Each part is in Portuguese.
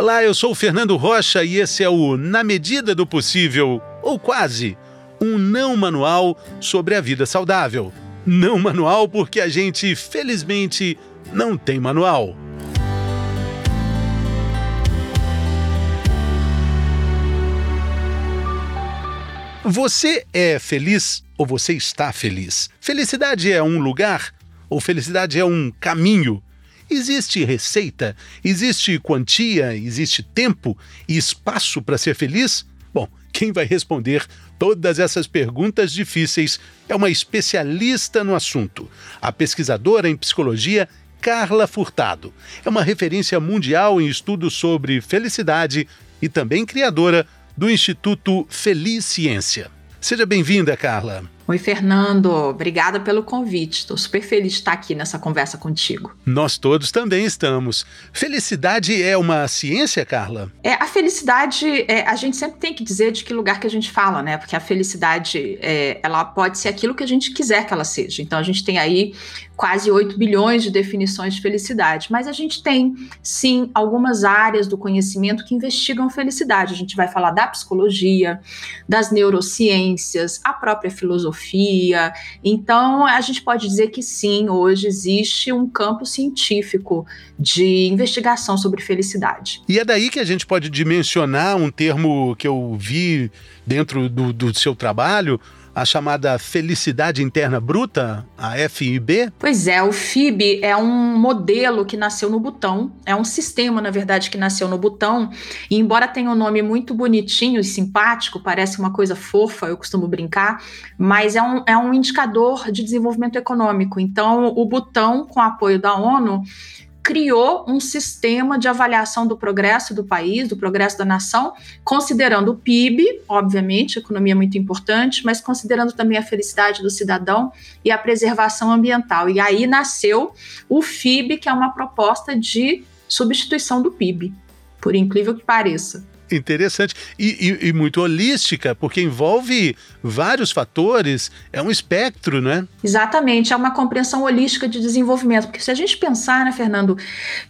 Olá, eu sou o Fernando Rocha e esse é o Na Medida do Possível, ou quase, um não manual sobre a vida saudável. Não manual porque a gente, felizmente, não tem manual. Você é feliz ou você está feliz? Felicidade é um lugar ou felicidade é um caminho? Existe receita? Existe quantia? Existe tempo e espaço para ser feliz? Bom, quem vai responder todas essas perguntas difíceis é uma especialista no assunto, a pesquisadora em psicologia Carla Furtado. É uma referência mundial em estudos sobre felicidade e também criadora do Instituto Feliz Ciência. Seja bem-vinda, Carla. Oi, Fernando. Obrigada pelo convite. Estou super feliz de estar aqui nessa conversa contigo. Nós todos também estamos. Felicidade é uma ciência, Carla? É, a felicidade, é, a gente sempre tem que dizer de que lugar que a gente fala, né? Porque a felicidade, é, ela pode ser aquilo que a gente quiser que ela seja. Então, a gente tem aí quase 8 bilhões de definições de felicidade. Mas a gente tem, sim, algumas áreas do conhecimento que investigam felicidade. A gente vai falar da psicologia, das neurociências, a própria filosofia filosofia. Então, a gente pode dizer que sim, hoje existe um campo científico de investigação sobre felicidade. E é daí que a gente pode dimensionar um termo que eu vi dentro do, do seu trabalho, a chamada felicidade interna bruta, a FIB? Pois é, o FIB é um modelo que nasceu no Butão, é um sistema, na verdade, que nasceu no Butão, e embora tenha um nome muito bonitinho e simpático, parece uma coisa fofa, eu costumo brincar, mas é um, é um indicador de desenvolvimento econômico. Então, o Butão, com apoio da ONU, criou um sistema de avaliação do progresso do país, do progresso da nação, considerando o PIB, obviamente, economia é muito importante, mas considerando também a felicidade do cidadão e a preservação ambiental. E aí nasceu o FIB, que é uma proposta de substituição do PIB, por incrível que pareça. Interessante e, e, e, muito holística, porque envolve vários fatores, é um espectro, né? Exatamente, é uma compreensão holística de desenvolvimento. Porque se a gente pensar, né, Fernando,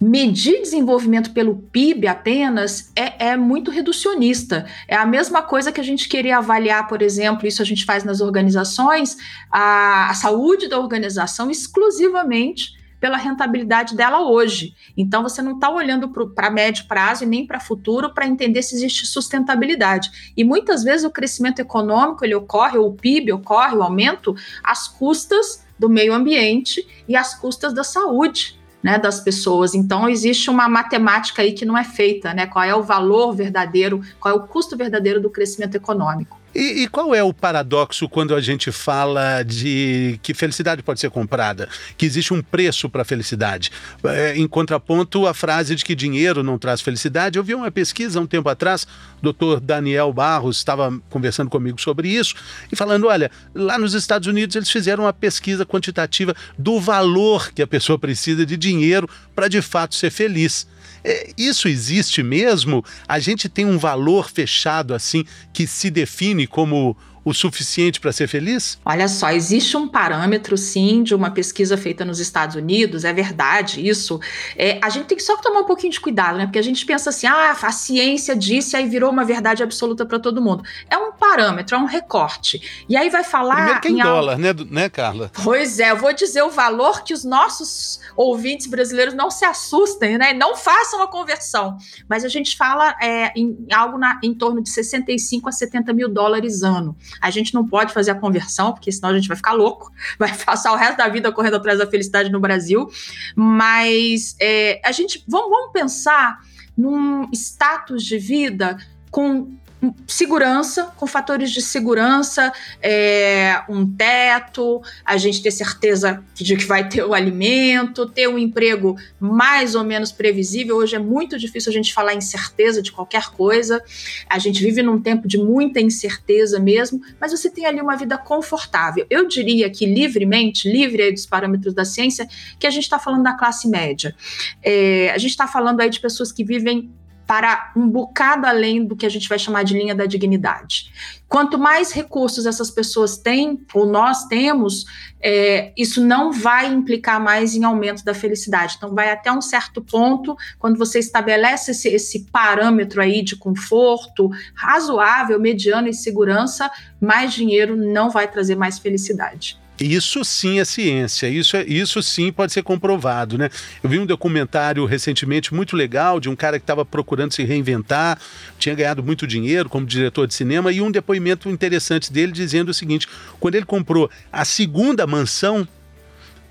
medir desenvolvimento pelo PIB apenas é, é muito reducionista. É a mesma coisa que a gente queria avaliar, por exemplo, isso a gente faz nas organizações, a, a saúde da organização exclusivamente pela rentabilidade dela hoje. Então você não está olhando para médio prazo e nem para futuro para entender se existe sustentabilidade. E muitas vezes o crescimento econômico ele ocorre, ou o PIB ocorre, o aumento, às custas do meio ambiente e às custas da saúde. Né, das pessoas. Então existe uma matemática aí que não é feita, né? Qual é o valor verdadeiro, qual é o custo verdadeiro do crescimento econômico. E, e, qual é o paradoxo quando a gente fala de que felicidade pode ser comprada? Que existe um preço para a felicidade? É, em contraponto à frase de que dinheiro não traz felicidade, eu vi uma pesquisa um tempo atrás, o doutor Daniel Barros estava conversando comigo sobre isso e falando: olha, lá nos Estados Unidos eles fizeram uma pesquisa quantitativa do valor que a pessoa precisa de dinheiro para de fato ser feliz. É, isso existe mesmo? A gente tem um valor fechado assim que se define como o suficiente para ser feliz? Olha só, existe um parâmetro, sim, de uma pesquisa feita nos Estados Unidos, é verdade isso. É, a gente tem que só tomar um pouquinho de cuidado, né? Porque a gente pensa assim, ah, a ciência disse, aí virou uma verdade absoluta para todo mundo. É um parâmetro, é um recorte. E aí vai falar. Primeiro que é em, em dólar, né, né, Carla? Pois é, eu vou dizer o valor que os nossos ouvintes brasileiros não se assustem, né? Não façam a conversão. Mas a gente fala é, em algo na, em torno de 65 a 70 mil dólares ano. A gente não pode fazer a conversão, porque senão a gente vai ficar louco, vai passar o resto da vida correndo atrás da felicidade no Brasil. Mas é, a gente vamos, vamos pensar num status de vida com segurança, com fatores de segurança, é, um teto, a gente ter certeza de que vai ter o alimento, ter um emprego mais ou menos previsível. Hoje é muito difícil a gente falar em certeza de qualquer coisa. A gente vive num tempo de muita incerteza mesmo, mas você tem ali uma vida confortável. Eu diria que livremente, livre aí dos parâmetros da ciência, que a gente está falando da classe média. É, a gente está falando aí de pessoas que vivem para um bocado além do que a gente vai chamar de linha da dignidade. Quanto mais recursos essas pessoas têm, ou nós temos, é, isso não vai implicar mais em aumento da felicidade. Então, vai até um certo ponto, quando você estabelece esse, esse parâmetro aí de conforto razoável, mediano e segurança, mais dinheiro não vai trazer mais felicidade. Isso sim é ciência, isso, é, isso sim pode ser comprovado, né? Eu vi um documentário recentemente muito legal de um cara que estava procurando se reinventar, tinha ganhado muito dinheiro como diretor de cinema, e um depoimento interessante dele dizendo o seguinte: quando ele comprou a segunda mansão,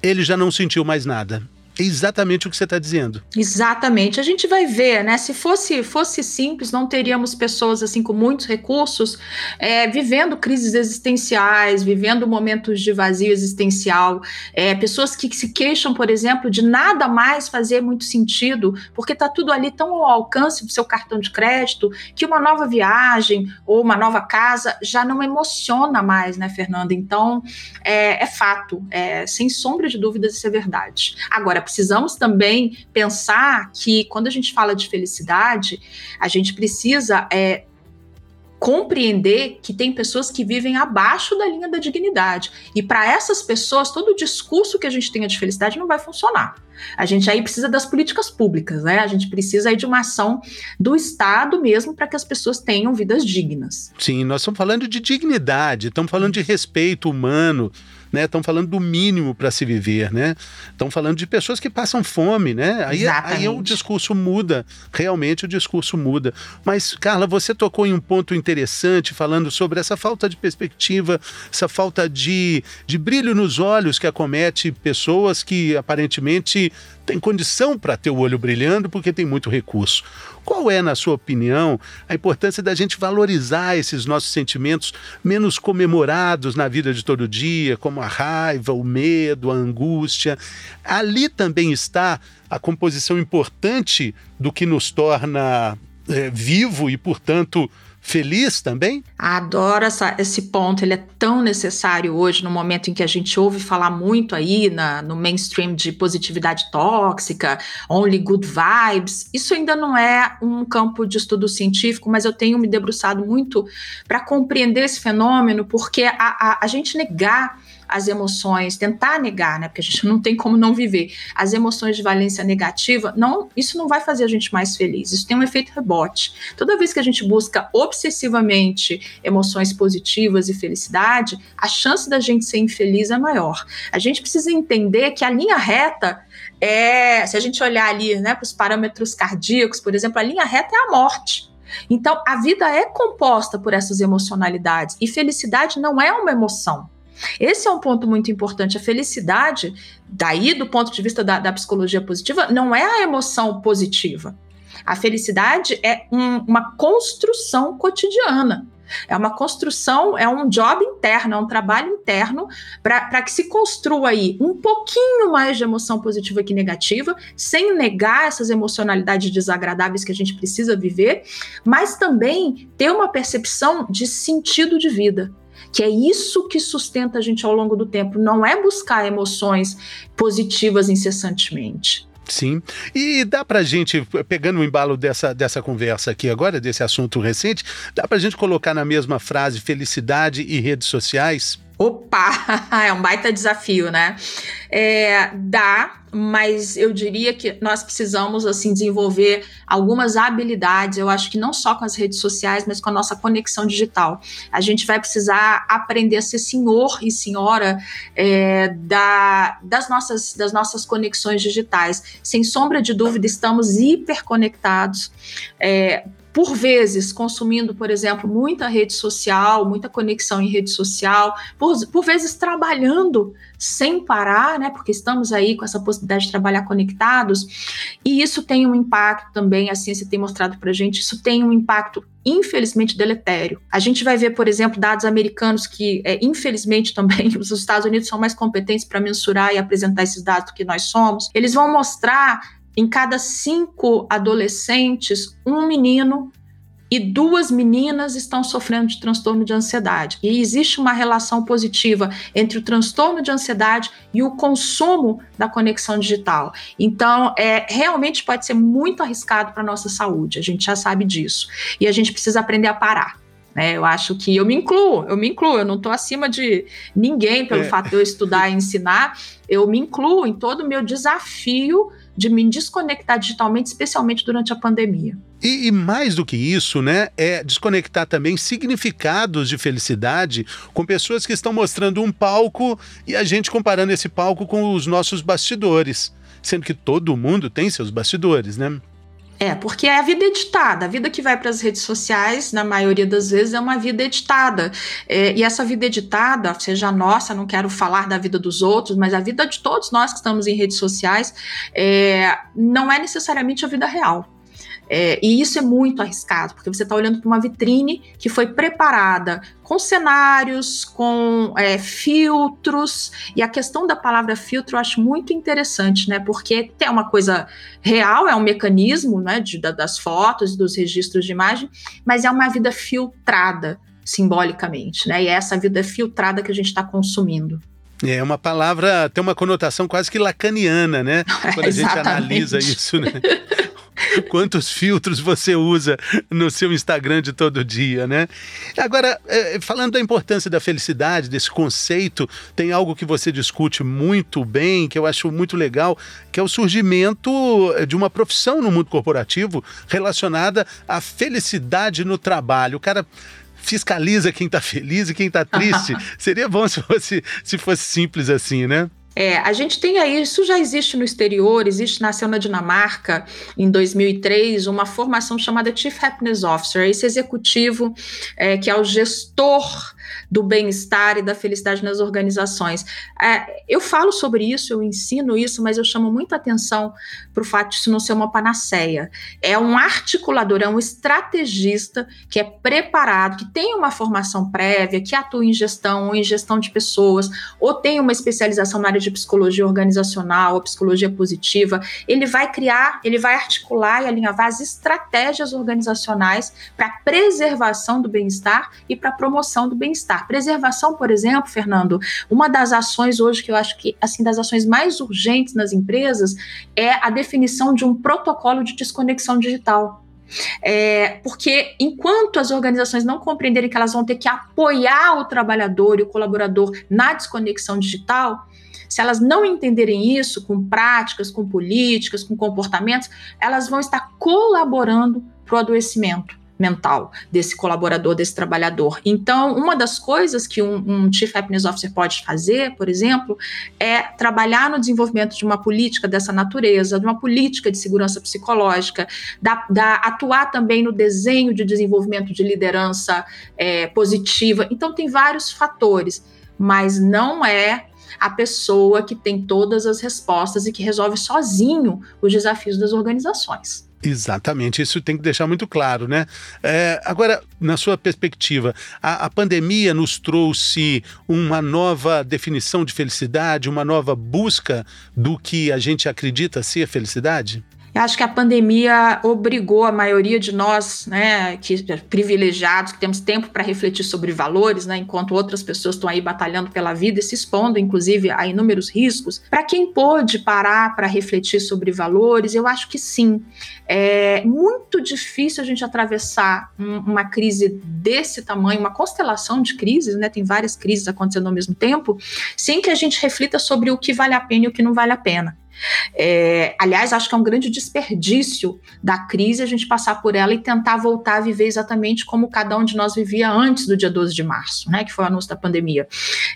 ele já não sentiu mais nada. Exatamente o que você está dizendo. Exatamente. A gente vai ver, né? Se fosse, fosse simples, não teríamos pessoas assim com muitos recursos é, vivendo crises existenciais, vivendo momentos de vazio existencial, é, pessoas que, que se queixam, por exemplo, de nada mais fazer muito sentido, porque está tudo ali tão ao alcance do seu cartão de crédito que uma nova viagem ou uma nova casa já não emociona mais, né, Fernanda? Então, é, é fato, é, sem sombra de dúvidas, isso é verdade. Agora, precisamos também pensar que quando a gente fala de felicidade, a gente precisa é, compreender que tem pessoas que vivem abaixo da linha da dignidade. E para essas pessoas, todo o discurso que a gente tenha de felicidade não vai funcionar. A gente aí precisa das políticas públicas, né? A gente precisa aí de uma ação do Estado mesmo para que as pessoas tenham vidas dignas. Sim, nós estamos falando de dignidade, estamos falando de respeito humano né? Estão falando do mínimo para se viver, né? Estão falando de pessoas que passam fome, né? Aí, aí o discurso muda, realmente o discurso muda. Mas, Carla, você tocou em um ponto interessante falando sobre essa falta de perspectiva, essa falta de, de brilho nos olhos que acomete pessoas que aparentemente têm condição para ter o olho brilhando porque tem muito recurso. Qual é, na sua opinião, a importância da gente valorizar esses nossos sentimentos menos comemorados na vida de todo dia, como a raiva, o medo, a angústia? Ali também está a composição importante do que nos torna é, vivo e, portanto, feliz também? Adoro essa, esse ponto, ele é tão necessário hoje, no momento em que a gente ouve falar muito aí na, no mainstream de positividade tóxica, only good vibes. Isso ainda não é um campo de estudo científico, mas eu tenho me debruçado muito para compreender esse fenômeno, porque a, a, a gente negar as emoções, tentar negar, né? Porque a gente não tem como não viver as emoções de valência negativa, não, isso não vai fazer a gente mais feliz. Isso tem um efeito rebote. Toda vez que a gente busca obsessivamente emoções positivas e felicidade, a chance da gente ser infeliz é maior. A gente precisa entender que a linha reta é, se a gente olhar ali, né, para os parâmetros cardíacos, por exemplo, a linha reta é a morte. Então, a vida é composta por essas emocionalidades e felicidade não é uma emoção. Esse é um ponto muito importante. A felicidade, daí do ponto de vista da, da psicologia positiva, não é a emoção positiva. A felicidade é um, uma construção cotidiana. É uma construção, é um job interno, é um trabalho interno para que se construa aí um pouquinho mais de emoção positiva que negativa, sem negar essas emocionalidades desagradáveis que a gente precisa viver, mas também ter uma percepção de sentido de vida que é isso que sustenta a gente ao longo do tempo, não é buscar emoções positivas incessantemente. Sim. E dá pra gente, pegando o embalo dessa, dessa conversa aqui agora, desse assunto recente, dá pra gente colocar na mesma frase felicidade e redes sociais? Opa, é um baita desafio, né? É, dá, mas eu diria que nós precisamos assim desenvolver algumas habilidades. Eu acho que não só com as redes sociais, mas com a nossa conexão digital. A gente vai precisar aprender a ser senhor e senhora é, da, das, nossas, das nossas conexões digitais. Sem sombra de dúvida, estamos hiperconectados. É, por vezes consumindo, por exemplo, muita rede social, muita conexão em rede social, por, por vezes trabalhando sem parar, né? Porque estamos aí com essa possibilidade de trabalhar conectados, e isso tem um impacto também, a ciência tem mostrado para gente, isso tem um impacto infelizmente deletério. A gente vai ver, por exemplo, dados americanos que, é, infelizmente também, os Estados Unidos são mais competentes para mensurar e apresentar esses dados do que nós somos. Eles vão mostrar em cada cinco adolescentes, um menino e duas meninas estão sofrendo de transtorno de ansiedade. E existe uma relação positiva entre o transtorno de ansiedade e o consumo da conexão digital. Então, é, realmente pode ser muito arriscado para a nossa saúde, a gente já sabe disso. E a gente precisa aprender a parar. Né? Eu acho que eu me incluo, eu me incluo, eu não estou acima de ninguém pelo é. fato de eu estudar e ensinar, eu me incluo em todo o meu desafio de me desconectar digitalmente, especialmente durante a pandemia. E, e, mais do que isso, né, é desconectar também significados de felicidade com pessoas que estão mostrando um palco e a gente comparando esse palco com os nossos bastidores, sendo que todo mundo tem seus bastidores, né? É, porque é a vida editada. A vida que vai para as redes sociais, na maioria das vezes, é uma vida editada. É, e essa vida editada, seja nossa, não quero falar da vida dos outros, mas a vida de todos nós que estamos em redes sociais, é, não é necessariamente a vida real. É, e isso é muito arriscado, porque você está olhando para uma vitrine que foi preparada com cenários, com é, filtros, e a questão da palavra filtro eu acho muito interessante, né? Porque é uma coisa real, é um mecanismo né, de, das fotos, dos registros de imagem, mas é uma vida filtrada simbolicamente, né? E é essa vida filtrada que a gente está consumindo. É uma palavra, tem uma conotação quase que lacaniana, né? Quando a gente analisa isso, né? quantos filtros você usa no seu Instagram de todo dia, né? Agora, é, falando da importância da felicidade, desse conceito, tem algo que você discute muito bem, que eu acho muito legal, que é o surgimento de uma profissão no mundo corporativo relacionada à felicidade no trabalho. O cara fiscaliza quem está feliz e quem está triste. Seria bom se fosse, se fosse simples assim, né? É, a gente tem aí, isso já existe no exterior, existe, nasceu na Dinamarca em 2003, uma formação chamada Chief Happiness Officer, esse executivo é, que é o gestor do bem-estar e da felicidade nas organizações. É, eu falo sobre isso, eu ensino isso, mas eu chamo muita atenção para o fato de isso não ser uma panaceia. É um articulador, é um estrategista que é preparado, que tem uma formação prévia, que atua em gestão ou em gestão de pessoas, ou tem uma especialização na área de psicologia organizacional ou psicologia positiva. Ele vai criar, ele vai articular e alinhavar as estratégias organizacionais para preservação do bem-estar e para promoção do bem-estar bem-estar. Preservação, por exemplo, Fernando, uma das ações hoje que eu acho que, assim, das ações mais urgentes nas empresas é a definição de um protocolo de desconexão digital. É, porque enquanto as organizações não compreenderem que elas vão ter que apoiar o trabalhador e o colaborador na desconexão digital, se elas não entenderem isso com práticas, com políticas, com comportamentos, elas vão estar colaborando para o adoecimento mental desse colaborador, desse trabalhador. Então, uma das coisas que um, um, Chief Happiness Officer pode fazer, por exemplo, é trabalhar no desenvolvimento de uma política dessa natureza, de uma política de segurança psicológica, da, da atuar também no desenho de desenvolvimento de liderança é, positiva. Então, tem vários fatores, mas não é a pessoa que tem todas as respostas e que resolve sozinho os desafios das organizações. Exatamente, isso tem que deixar muito claro, né? É, agora, na sua perspectiva, a, a, pandemia nos trouxe uma nova definição de felicidade, uma nova busca do que a gente acredita ser felicidade? Acho que a pandemia obrigou a maioria de nós, né, que privilegiados, que temos tempo para refletir sobre valores, né, enquanto outras pessoas estão aí batalhando pela vida e se expondo, inclusive, a inúmeros riscos. Para quem pôde parar para refletir sobre valores, eu acho que sim. É muito difícil a gente atravessar um, uma crise desse tamanho, uma constelação de crises, né, tem várias crises acontecendo ao mesmo tempo, sem que a gente reflita sobre o que vale a pena e o que não vale a pena. É, aliás, acho que é um grande desperdício da crise a gente passar por ela e tentar voltar a viver exatamente como cada um de nós vivia antes do dia 12 de março, né, que foi o anúncio da pandemia.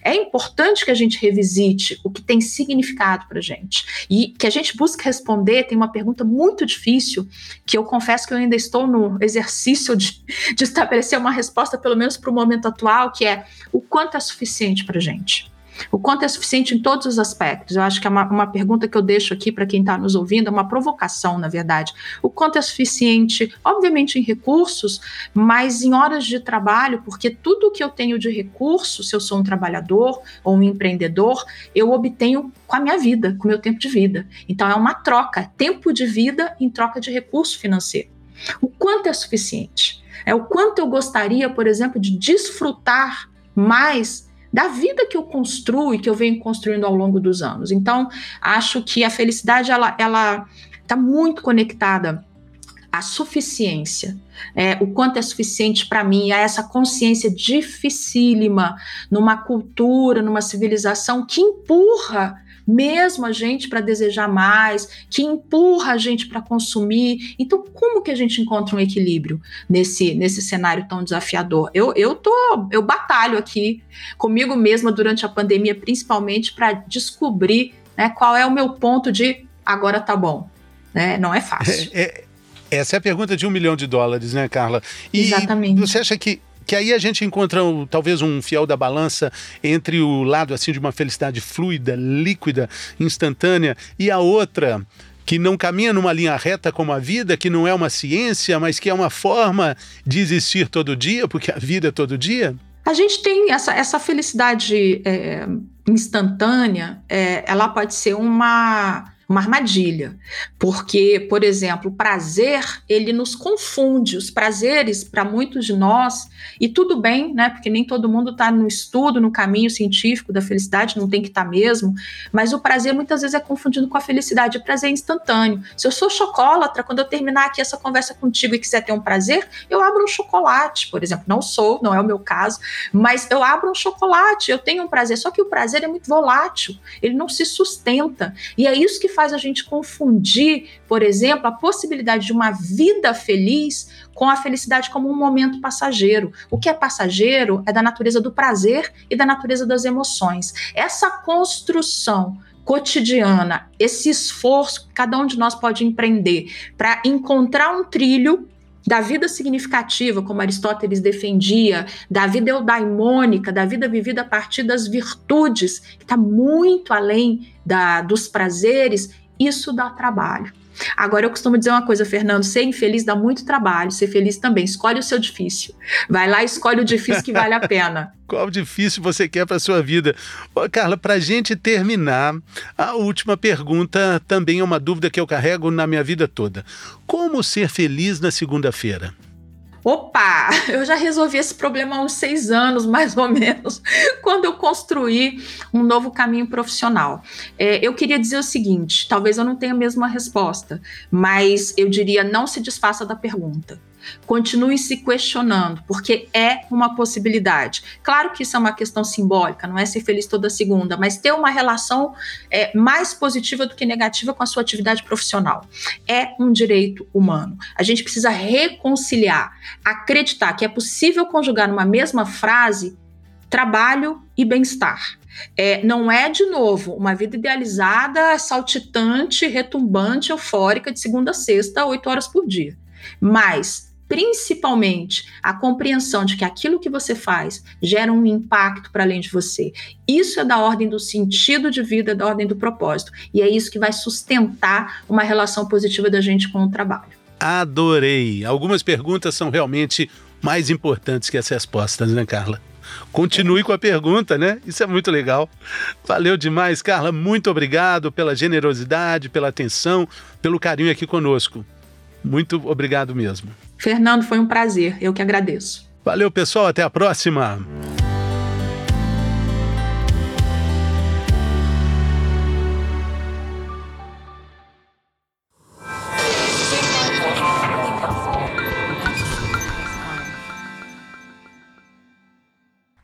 É importante que a gente revisite o que tem significado para a gente e que a gente busque responder. Tem uma pergunta muito difícil que eu confesso que eu ainda estou no exercício de, de estabelecer uma resposta, pelo menos para o momento atual, que é o quanto é suficiente para a gente. O quanto é suficiente em todos os aspectos? Eu acho que é uma, uma pergunta que eu deixo aqui para quem está nos ouvindo, é uma provocação, na verdade. O quanto é suficiente, obviamente, em recursos, mas em horas de trabalho, porque tudo que eu tenho de recurso, se eu sou um trabalhador ou um empreendedor, eu obtenho com a minha vida, com o meu tempo de vida. Então é uma troca, tempo de vida em troca de recurso financeiro. O quanto é suficiente? É o quanto eu gostaria, por exemplo, de desfrutar mais da vida que eu construo e que eu venho construindo ao longo dos anos. Então, acho que a felicidade ela ela está muito conectada à suficiência, é, o quanto é suficiente para mim, a essa consciência dificílima numa cultura, numa civilização que empurra mesmo a gente para desejar mais, que empurra a gente para consumir. Então, como que a gente encontra um equilíbrio nesse, nesse cenário tão desafiador? Eu, eu tô, eu batalho aqui comigo mesma durante a pandemia, principalmente para descobrir né, qual é o meu ponto de agora tá bom. Né? Não é fácil. É, é, essa é a pergunta de um milhão de dólares, né, Carla? E Exatamente. Você acha que que aí a gente encontra talvez um fiel da balança entre o lado assim de uma felicidade fluida, líquida, instantânea e a outra que não caminha numa linha reta como a vida, que não é uma ciência, mas que é uma forma de existir todo dia, porque a vida é todo dia? A gente tem essa, essa felicidade é, instantânea, é, ela pode ser uma uma armadilha, porque, por exemplo, o prazer ele nos confunde. Os prazeres para muitos de nós e tudo bem, né? Porque nem todo mundo está no estudo, no caminho científico da felicidade, não tem que estar tá mesmo. Mas o prazer muitas vezes é confundido com a felicidade. O prazer é instantâneo. Se eu sou chocolatra, quando eu terminar aqui essa conversa contigo e quiser ter um prazer, eu abro um chocolate, por exemplo. Não sou, não é o meu caso, mas eu abro um chocolate, eu tenho um prazer. Só que o prazer é muito volátil, ele não se sustenta. E é isso que faz faz a gente confundir, por exemplo, a possibilidade de uma vida feliz com a felicidade como um momento passageiro. O que é passageiro é da natureza do prazer e da natureza das emoções. Essa construção cotidiana, esse esforço que cada um de nós pode empreender para encontrar um trilho da vida significativa, como Aristóteles defendia, da vida eudaimônica, da vida vivida a partir das virtudes, que está muito além da, dos prazeres, isso dá trabalho. Agora, eu costumo dizer uma coisa, Fernando: ser infeliz dá muito trabalho, ser feliz também. Escolhe o seu difícil. Vai lá, escolhe o difícil que vale a pena. Qual difícil você quer para sua vida? Ô, Carla, para a gente terminar, a última pergunta também é uma dúvida que eu carrego na minha vida toda. Como ser feliz na segunda-feira? Opa, eu já resolvi esse problema há uns seis anos, mais ou menos, quando eu construí um novo caminho profissional. É, eu queria dizer o seguinte: talvez eu não tenha a mesma resposta, mas eu diria não se desfaça da pergunta. Continue se questionando, porque é uma possibilidade. Claro que isso é uma questão simbólica, não é ser feliz toda segunda, mas ter uma relação é, mais positiva do que negativa com a sua atividade profissional. É um direito humano. A gente precisa reconciliar, acreditar que é possível conjugar numa mesma frase trabalho e bem-estar. É, não é, de novo, uma vida idealizada, saltitante, retumbante, eufórica, de segunda a sexta, oito horas por dia. Mas principalmente a compreensão de que aquilo que você faz gera um impacto para além de você. Isso é da ordem do sentido de vida, da ordem do propósito. E é isso que vai sustentar uma relação positiva da gente com o trabalho. Adorei. Algumas perguntas são realmente mais importantes que as respostas, né, Carla? Continue com a pergunta, né? Isso é muito legal. Valeu demais, Carla. Muito obrigado pela generosidade, pela atenção, pelo carinho aqui conosco. Muito obrigado mesmo. Fernando, foi um prazer. Eu que agradeço. Valeu, pessoal. Até a próxima.